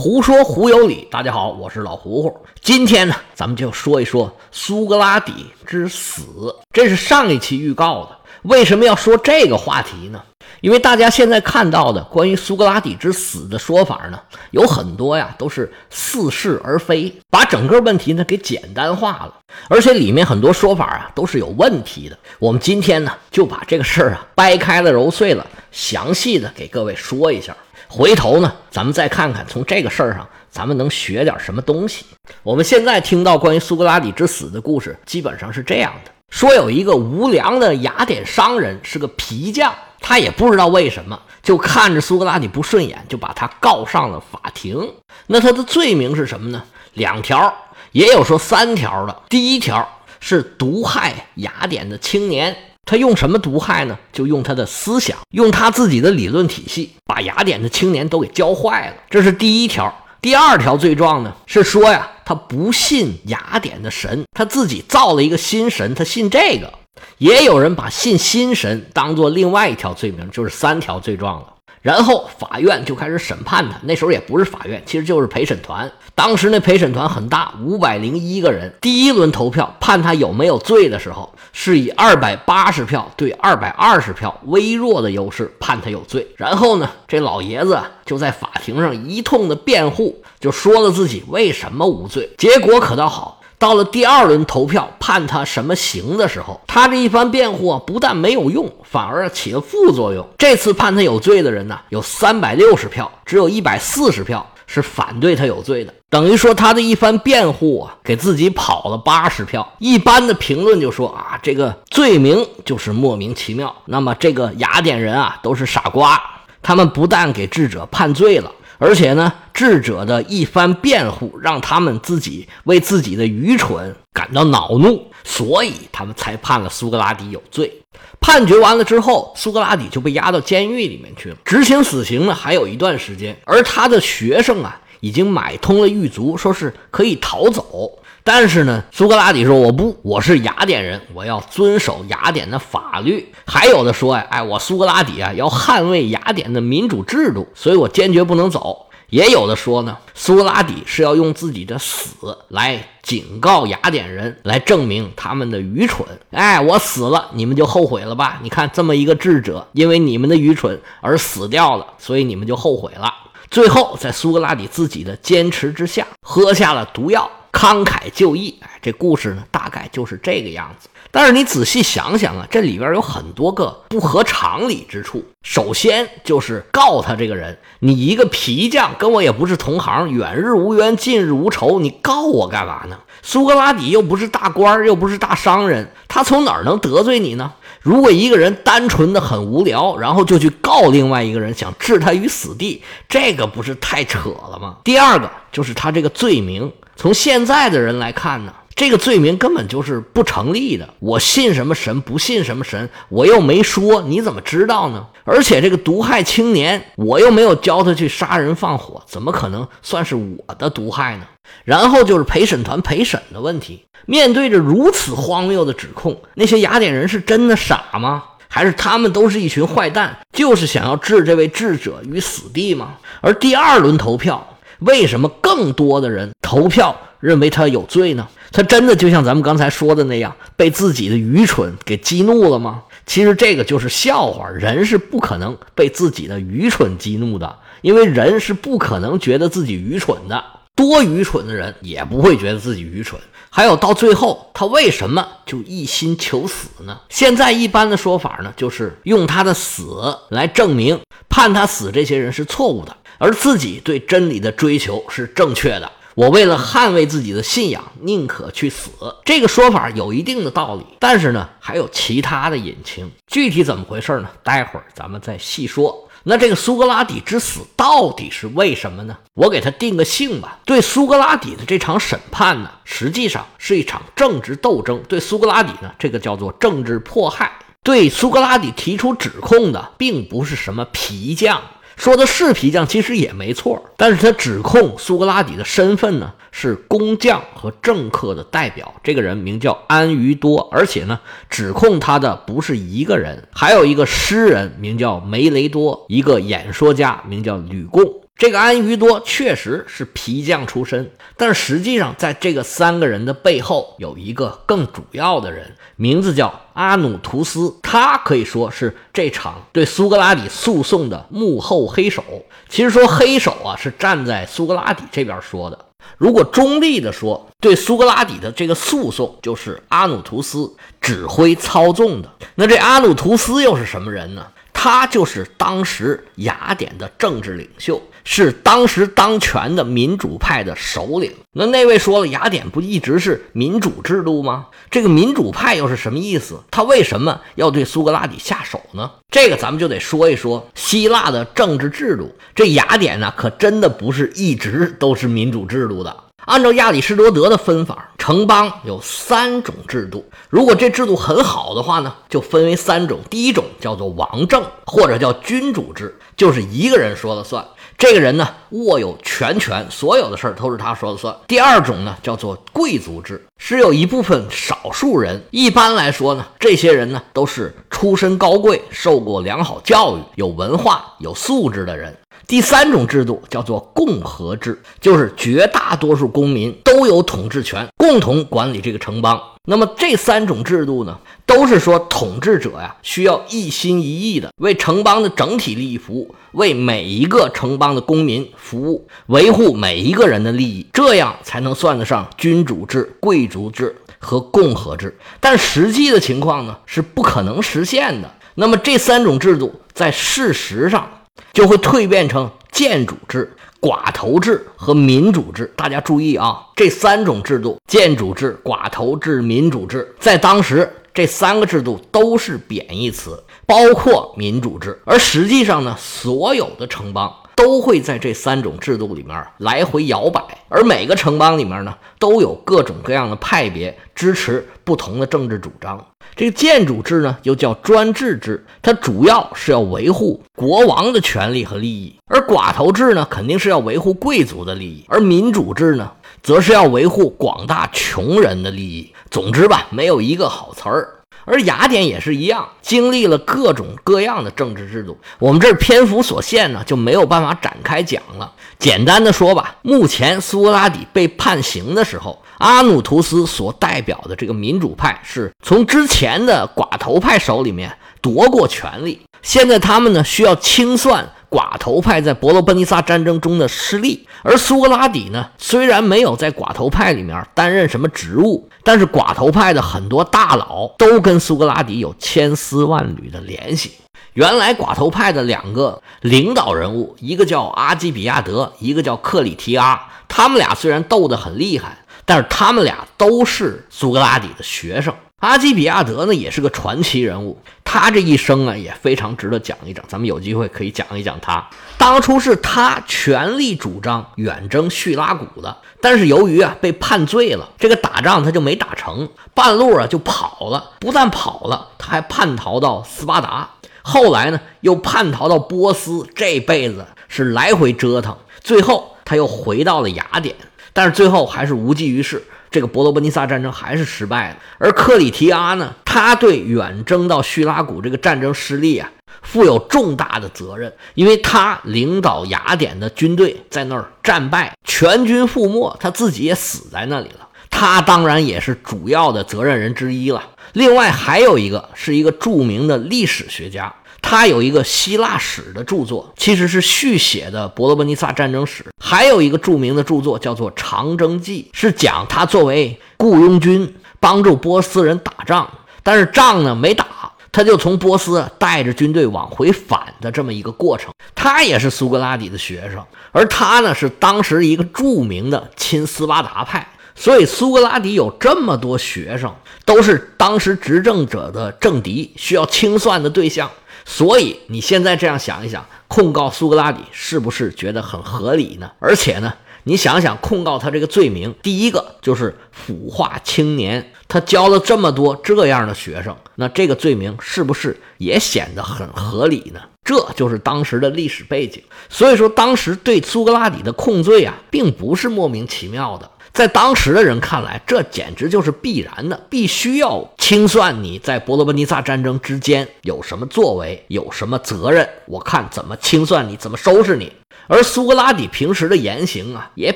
胡说胡有理，大家好，我是老胡胡。今天呢，咱们就说一说苏格拉底之死。这是上一期预告的。为什么要说这个话题呢？因为大家现在看到的关于苏格拉底之死的说法呢，有很多呀，都是似是而非，把整个问题呢给简单化了，而且里面很多说法啊都是有问题的。我们今天呢就把这个事儿啊掰开了揉碎了，详细的给各位说一下。回头呢，咱们再看看从这个事儿上，咱们能学点什么东西。我们现在听到关于苏格拉底之死的故事，基本上是这样的：说有一个无良的雅典商人，是个皮匠，他也不知道为什么，就看着苏格拉底不顺眼，就把他告上了法庭。那他的罪名是什么呢？两条，也有说三条的。第一条是毒害雅典的青年。他用什么毒害呢？就用他的思想，用他自己的理论体系，把雅典的青年都给教坏了。这是第一条。第二条罪状呢，是说呀，他不信雅典的神，他自己造了一个新神，他信这个。也有人把信新神当做另外一条罪名，就是三条罪状了。然后法院就开始审判他。那时候也不是法院，其实就是陪审团。当时那陪审团很大，五百零一个人。第一轮投票判他有没有罪的时候，是以二百八十票对二百二十票微弱的优势判他有罪。然后呢，这老爷子就在法庭上一通的辩护，就说了自己为什么无罪。结果可倒好。到了第二轮投票判他什么刑的时候，他这一番辩护啊，不但没有用，反而起了副作用。这次判他有罪的人呢，有三百六十票，只有一百四十票是反对他有罪的，等于说他的一番辩护啊，给自己跑了八十票。一般的评论就说啊，这个罪名就是莫名其妙。那么这个雅典人啊，都是傻瓜，他们不但给智者判罪了。而且呢，智者的一番辩护，让他们自己为自己的愚蠢感到恼怒，所以他们才判了苏格拉底有罪。判决完了之后，苏格拉底就被押到监狱里面去了。执行死刑呢，还有一段时间。而他的学生啊，已经买通了狱卒，说是可以逃走。但是呢，苏格拉底说：“我不，我是雅典人，我要遵守雅典的法律。”还有的说：“呀，哎，我苏格拉底啊，要捍卫雅典的民主制度，所以我坚决不能走。”也有的说呢，苏格拉底是要用自己的死来警告雅典人，来证明他们的愚蠢。哎，我死了，你们就后悔了吧？你看，这么一个智者，因为你们的愚蠢而死掉了，所以你们就后悔了。最后，在苏格拉底自己的坚持之下，喝下了毒药。慷慨就义，哎，这故事呢，大概就是这个样子。但是你仔细想想啊，这里边有很多个不合常理之处。首先就是告他这个人，你一个皮匠，跟我也不是同行，远日无冤，近日无仇，你告我干嘛呢？苏格拉底又不是大官，又不是大商人，他从哪儿能得罪你呢？如果一个人单纯的很无聊，然后就去告另外一个人，想置他于死地，这个不是太扯了吗？第二个就是他这个罪名。从现在的人来看呢，这个罪名根本就是不成立的。我信什么神，不信什么神，我又没说，你怎么知道呢？而且这个毒害青年，我又没有教他去杀人放火，怎么可能算是我的毒害呢？然后就是陪审团陪审的问题。面对着如此荒谬的指控，那些雅典人是真的傻吗？还是他们都是一群坏蛋，就是想要置这位智者于死地吗？而第二轮投票。为什么更多的人投票认为他有罪呢？他真的就像咱们刚才说的那样，被自己的愚蠢给激怒了吗？其实这个就是笑话，人是不可能被自己的愚蠢激怒的，因为人是不可能觉得自己愚蠢的。多愚蠢的人也不会觉得自己愚蠢。还有到最后，他为什么就一心求死呢？现在一般的说法呢，就是用他的死来证明判他死这些人是错误的。而自己对真理的追求是正确的。我为了捍卫自己的信仰，宁可去死。这个说法有一定的道理，但是呢，还有其他的隐情。具体怎么回事呢？待会儿咱们再细说。那这个苏格拉底之死到底是为什么呢？我给他定个性吧。对苏格拉底的这场审判呢，实际上是一场政治斗争。对苏格拉底呢，这个叫做政治迫害。对苏格拉底提出指控的，并不是什么皮匠。说的是皮匠，其实也没错。但是他指控苏格拉底的身份呢，是工匠和政客的代表。这个人名叫安于多，而且呢，指控他的不是一个人，还有一个诗人名叫梅雷多，一个演说家名叫吕贡。这个安于多确实是皮匠出身，但实际上在这个三个人的背后有一个更主要的人，名字叫阿努图斯，他可以说是这场对苏格拉底诉讼的幕后黑手。其实说黑手啊，是站在苏格拉底这边说的。如果中立的说，对苏格拉底的这个诉讼就是阿努图斯指挥操纵的。那这阿努图斯又是什么人呢？他就是当时雅典的政治领袖，是当时当权的民主派的首领。那那位说了，雅典不一直是民主制度吗？这个民主派又是什么意思？他为什么要对苏格拉底下手呢？这个咱们就得说一说希腊的政治制度。这雅典呢，可真的不是一直都是民主制度的。按照亚里士多德的分法，城邦有三种制度。如果这制度很好的话呢，就分为三种。第一种叫做王政，或者叫君主制，就是一个人说了算。这个人呢，握有全权，所有的事儿都是他说了算。第二种呢，叫做贵族制，是有一部分少数人。一般来说呢，这些人呢，都是出身高贵、受过良好教育、有文化、有素质的人。第三种制度叫做共和制，就是绝大多数公民都有统治权，共同管理这个城邦。那么这三种制度呢，都是说统治者呀需要一心一意的为城邦的整体利益服务，为每一个城邦的公民服务，维护每一个人的利益，这样才能算得上君主制、贵族制和共和制。但实际的情况呢，是不可能实现的。那么这三种制度在事实上。就会蜕变成建主制、寡头制和民主制。大家注意啊，这三种制度——建主制、寡头制、民主制，在当时这三个制度都是贬义词，包括民主制。而实际上呢，所有的城邦。都会在这三种制度里面来回摇摆，而每个城邦里面呢，都有各种各样的派别支持不同的政治主张。这个建主制呢，又叫专制制，它主要是要维护国王的权利和利益；而寡头制呢，肯定是要维护贵族的利益；而民主制呢，则是要维护广大穷人的利益。总之吧，没有一个好词儿。而雅典也是一样，经历了各种各样的政治制度。我们这儿篇幅所限呢，就没有办法展开讲了。简单的说吧，目前苏格拉底被判刑的时候，阿努图斯所代表的这个民主派是从之前的寡头派手里面夺过权力，现在他们呢需要清算。寡头派在伯罗奔尼撒战争中的失利，而苏格拉底呢，虽然没有在寡头派里面担任什么职务，但是寡头派的很多大佬都跟苏格拉底有千丝万缕的联系。原来寡头派的两个领导人物，一个叫阿基比亚德，一个叫克里提阿，他们俩虽然斗得很厉害，但是他们俩都是苏格拉底的学生。阿基比亚德呢，也是个传奇人物。他这一生啊，也非常值得讲一讲。咱们有机会可以讲一讲他。当初是他全力主张远征叙拉古的，但是由于啊被判罪了，这个打仗他就没打成，半路啊就跑了。不但跑了，他还叛逃到斯巴达，后来呢又叛逃到波斯。这辈子是来回折腾，最后他又回到了雅典，但是最后还是无济于事。这个伯罗奔尼撒战争还是失败了，而克里提阿呢，他对远征到叙拉古这个战争失利啊，负有重大的责任，因为他领导雅典的军队在那儿战败，全军覆没，他自己也死在那里了，他当然也是主要的责任人之一了。另外还有一个是一个著名的历史学家。他有一个希腊史的著作，其实是续写的伯罗奔尼撒战争史。还有一个著名的著作叫做《长征记》，是讲他作为雇佣军帮助波斯人打仗，但是仗呢没打，他就从波斯带着军队往回返的这么一个过程。他也是苏格拉底的学生，而他呢是当时一个著名的亲斯巴达派。所以苏格拉底有这么多学生，都是当时执政者的政敌，需要清算的对象。所以你现在这样想一想，控告苏格拉底是不是觉得很合理呢？而且呢，你想想控告他这个罪名，第一个就是腐化青年，他教了这么多这样的学生，那这个罪名是不是也显得很合理呢？这就是当时的历史背景。所以说，当时对苏格拉底的控罪啊，并不是莫名其妙的。在当时的人看来，这简直就是必然的，必须要清算你在伯罗奔尼撒战争之间有什么作为，有什么责任。我看怎么清算你，怎么收拾你。而苏格拉底平时的言行啊，也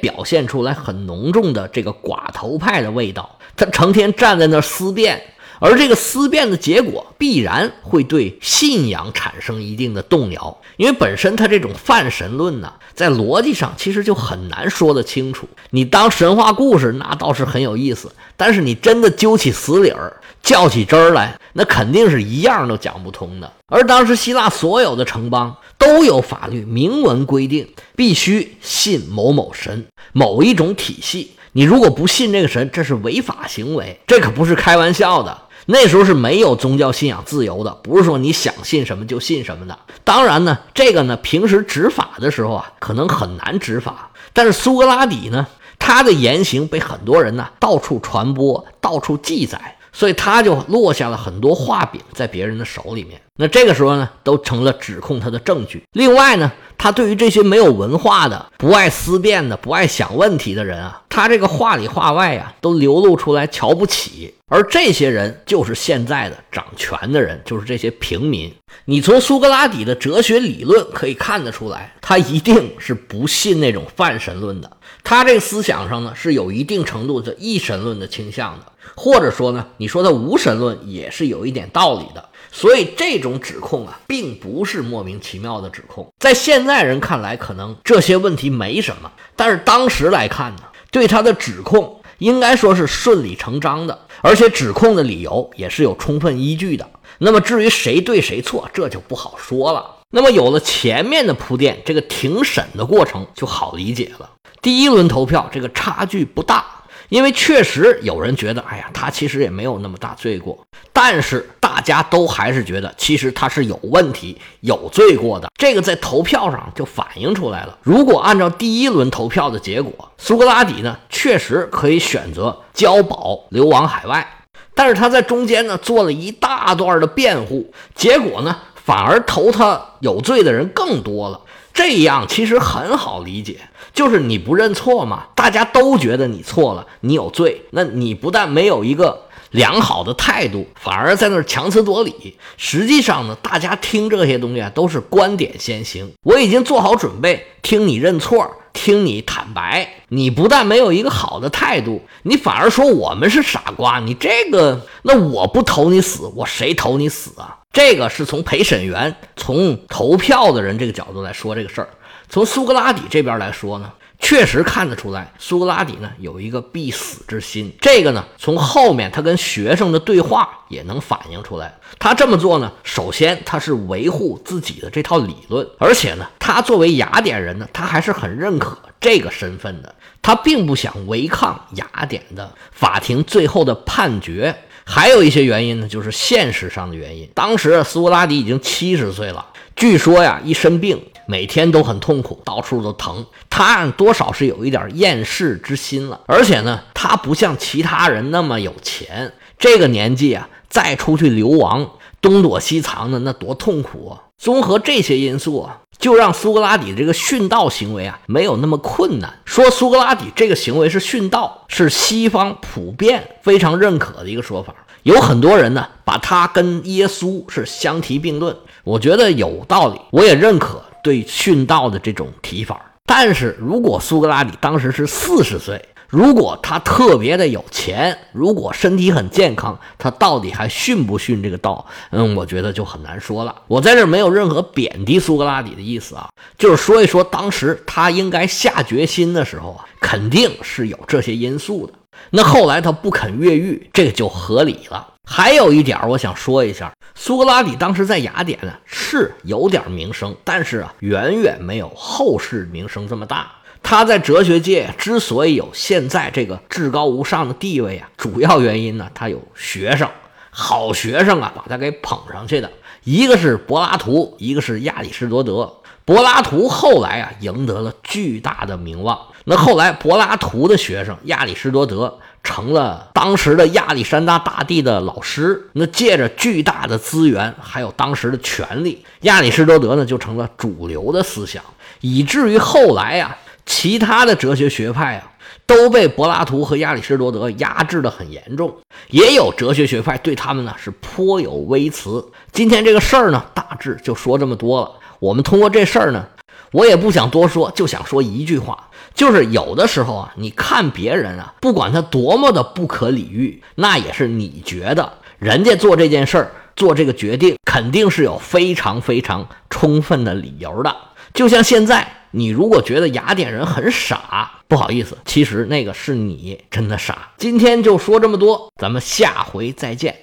表现出来很浓重的这个寡头派的味道。他成天站在那儿思辨。而这个思辨的结果必然会对信仰产生一定的动摇，因为本身他这种泛神论呢，在逻辑上其实就很难说得清楚。你当神话故事那倒是很有意思，但是你真的揪起死理儿、较起真儿来，那肯定是一样都讲不通的。而当时希腊所有的城邦都有法律明文规定，必须信某某神、某一种体系。你如果不信这个神，这是违法行为，这可不是开玩笑的。那时候是没有宗教信仰自由的，不是说你想信什么就信什么的。当然呢，这个呢，平时执法的时候啊，可能很难执法。但是苏格拉底呢，他的言行被很多人呢到处传播、到处记载，所以他就落下了很多画饼在别人的手里面。那这个时候呢，都成了指控他的证据。另外呢，他对于这些没有文化的、不爱思辨的、不爱想问题的人啊，他这个话里话外呀，都流露出来瞧不起。而这些人就是现在的掌权的人，就是这些平民。你从苏格拉底的哲学理论可以看得出来，他一定是不信那种泛神论的。他这个思想上呢，是有一定程度的一神论的倾向的，或者说呢，你说的无神论也是有一点道理的。所以这种指控啊，并不是莫名其妙的指控。在现在人看来，可能这些问题没什么，但是当时来看呢，对他的指控应该说是顺理成章的，而且指控的理由也是有充分依据的。那么至于谁对谁错，这就不好说了。那么有了前面的铺垫，这个庭审的过程就好理解了。第一轮投票，这个差距不大。因为确实有人觉得，哎呀，他其实也没有那么大罪过，但是大家都还是觉得，其实他是有问题、有罪过的。这个在投票上就反映出来了。如果按照第一轮投票的结果，苏格拉底呢确实可以选择交保流亡海外，但是他在中间呢做了一大段的辩护，结果呢反而投他有罪的人更多了。这样其实很好理解。就是你不认错嘛，大家都觉得你错了，你有罪，那你不但没有一个良好的态度，反而在那儿强词夺理。实际上呢，大家听这些东西啊，都是观点先行。我已经做好准备听你认错，听你坦白。你不但没有一个好的态度，你反而说我们是傻瓜。你这个，那我不投你死，我谁投你死啊？这个是从陪审员、从投票的人这个角度来说这个事儿。从苏格拉底这边来说呢，确实看得出来，苏格拉底呢有一个必死之心。这个呢，从后面他跟学生的对话也能反映出来。他这么做呢，首先他是维护自己的这套理论，而且呢，他作为雅典人呢，他还是很认可这个身份的。他并不想违抗雅典的法庭最后的判决。还有一些原因呢，就是现实上的原因。当时苏格拉底已经七十岁了，据说呀，一生病。每天都很痛苦，到处都疼。他多少是有一点厌世之心了，而且呢，他不像其他人那么有钱。这个年纪啊，再出去流亡，东躲西藏的，那多痛苦啊！综合这些因素啊，就让苏格拉底这个殉道行为啊，没有那么困难。说苏格拉底这个行为是殉道，是西方普遍非常认可的一个说法。有很多人呢，把他跟耶稣是相提并论，我觉得有道理，我也认可。对殉道的这种提法，但是如果苏格拉底当时是四十岁，如果他特别的有钱，如果身体很健康，他到底还殉不殉这个道？嗯，我觉得就很难说了。我在这没有任何贬低苏格拉底的意思啊，就是说一说当时他应该下决心的时候啊，肯定是有这些因素的。那后来他不肯越狱，这个就合理了。还有一点，我想说一下，苏格拉底当时在雅典呢是有点名声，但是啊，远远没有后世名声这么大。他在哲学界之所以有现在这个至高无上的地位啊，主要原因呢，他有学生，好学生啊，把他给捧上去的。一个是柏拉图，一个是亚里士多德。柏拉图后来啊，赢得了巨大的名望。那后来，柏拉图的学生亚里士多德成了当时的亚历山大大帝的老师。那借着巨大的资源，还有当时的权力，亚里士多德呢就成了主流的思想，以至于后来呀，其他的哲学学派啊都被柏拉图和亚里士多德压制的很严重。也有哲学学派对他们呢是颇有微词。今天这个事儿呢，大致就说这么多了。我们通过这事儿呢，我也不想多说，就想说一句话，就是有的时候啊，你看别人啊，不管他多么的不可理喻，那也是你觉得人家做这件事儿、做这个决定，肯定是有非常非常充分的理由的。就像现在，你如果觉得雅典人很傻，不好意思，其实那个是你真的傻。今天就说这么多，咱们下回再见。